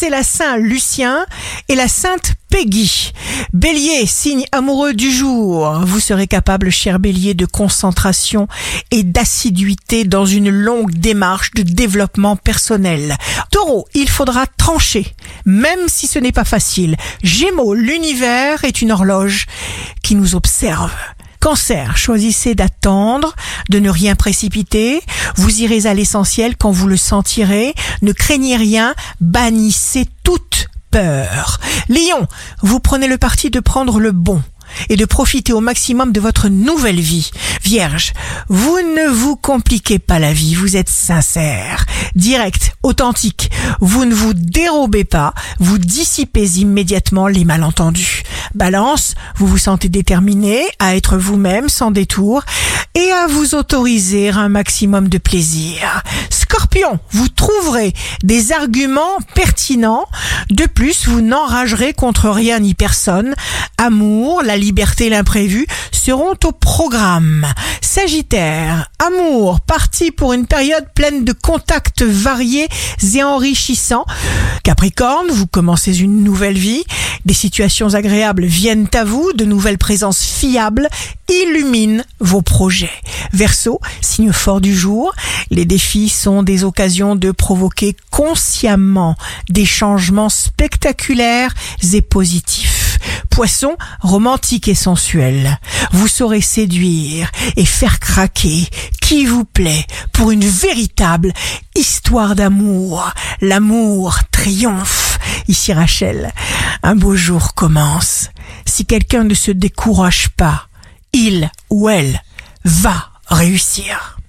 c'est la Saint Lucien et la Sainte Peggy. Bélier, signe amoureux du jour. Vous serez capable, cher Bélier, de concentration et d'assiduité dans une longue démarche de développement personnel. Taureau, il faudra trancher, même si ce n'est pas facile. Gémeaux, l'univers est une horloge qui nous observe. Cancer, choisissez d'attendre, de ne rien précipiter. Vous irez à l'essentiel quand vous le sentirez. Ne craignez rien, bannissez toute peur. Lion, vous prenez le parti de prendre le bon et de profiter au maximum de votre nouvelle vie. Vierge, vous ne vous compliquez pas la vie, vous êtes sincère, direct, authentique. Vous ne vous dérobez pas, vous dissipez immédiatement les malentendus. Balance, vous vous sentez déterminé à être vous-même sans détour et à vous autoriser un maximum de plaisir. Scorpion, vous trouverez des arguments pertinents. De plus, vous n'enragerez contre rien ni personne. Amour, la liberté l'imprévu seront au programme. Sagittaire, amour, parti pour une période pleine de contacts variés et enrichissants. Capricorne, vous commencez une nouvelle vie. Des situations agréables viennent à vous, de nouvelles présences fiables illuminent vos projets. Verseau, signe fort du jour, les défis sont des occasions de provoquer consciemment des changements spectaculaires et positifs. Poisson, romantique et sensuel. Vous saurez séduire et faire craquer qui vous plaît pour une véritable histoire d'amour. L'amour triomphe. Ici Rachel, un beau jour commence. Si quelqu'un ne se décourage pas, il ou elle va réussir.